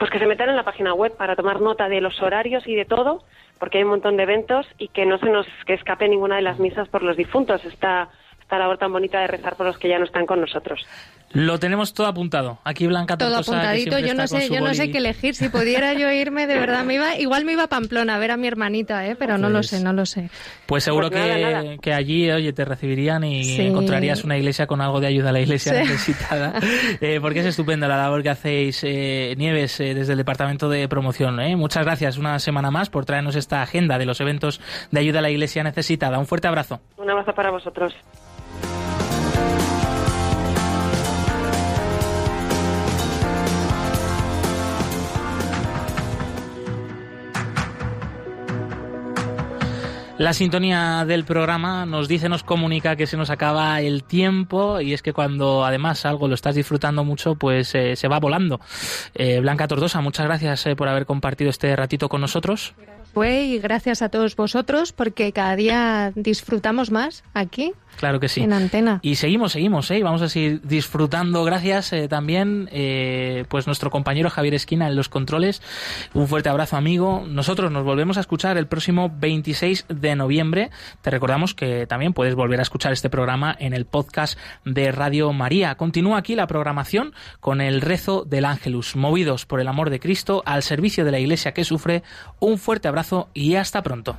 pues que se metan en la página web para tomar nota de los horarios y de todo porque hay un montón de eventos y que no se nos que escape ninguna de las misas por los difuntos. Esta, esta labor tan bonita de rezar por los que ya no están con nosotros. Lo tenemos todo apuntado. Aquí Blanca Todo apuntadito. Yo no sé, yo no sé qué elegir. Si pudiera yo irme, de verdad me iba. Igual me iba a Pamplona a ver a mi hermanita, ¿eh? pero no lo pues sé, no lo sé. Pues seguro pues que, que, allí, oye, te recibirían y encontrarías una iglesia con algo de ayuda a la iglesia necesitada. [LAUGHS] Eh, porque es estupenda la labor que hacéis, eh, Nieves, eh, desde el departamento de promoción. Muchas gracias una semana más por traernos esta agenda de los eventos de ayuda a la iglesia necesitada. Un fuerte abrazo. Un abrazo para vosotros. La sintonía del programa nos dice, nos comunica que se nos acaba el tiempo y es que cuando además algo lo estás disfrutando mucho, pues eh, se va volando. Eh, Blanca Tordosa, muchas gracias eh, por haber compartido este ratito con nosotros. Fue y gracias a todos vosotros porque cada día disfrutamos más aquí Claro que sí. En antena. Y seguimos, seguimos, ¿eh? Vamos a seguir disfrutando. Gracias eh, también, eh, pues nuestro compañero Javier Esquina en los controles. Un fuerte abrazo, amigo. Nosotros nos volvemos a escuchar el próximo 26 de noviembre. Te recordamos que también puedes volver a escuchar este programa en el podcast de Radio María. Continúa aquí la programación con el rezo del Ángelus, movidos por el amor de Cristo al servicio de la Iglesia que sufre. Un fuerte abrazo y hasta pronto.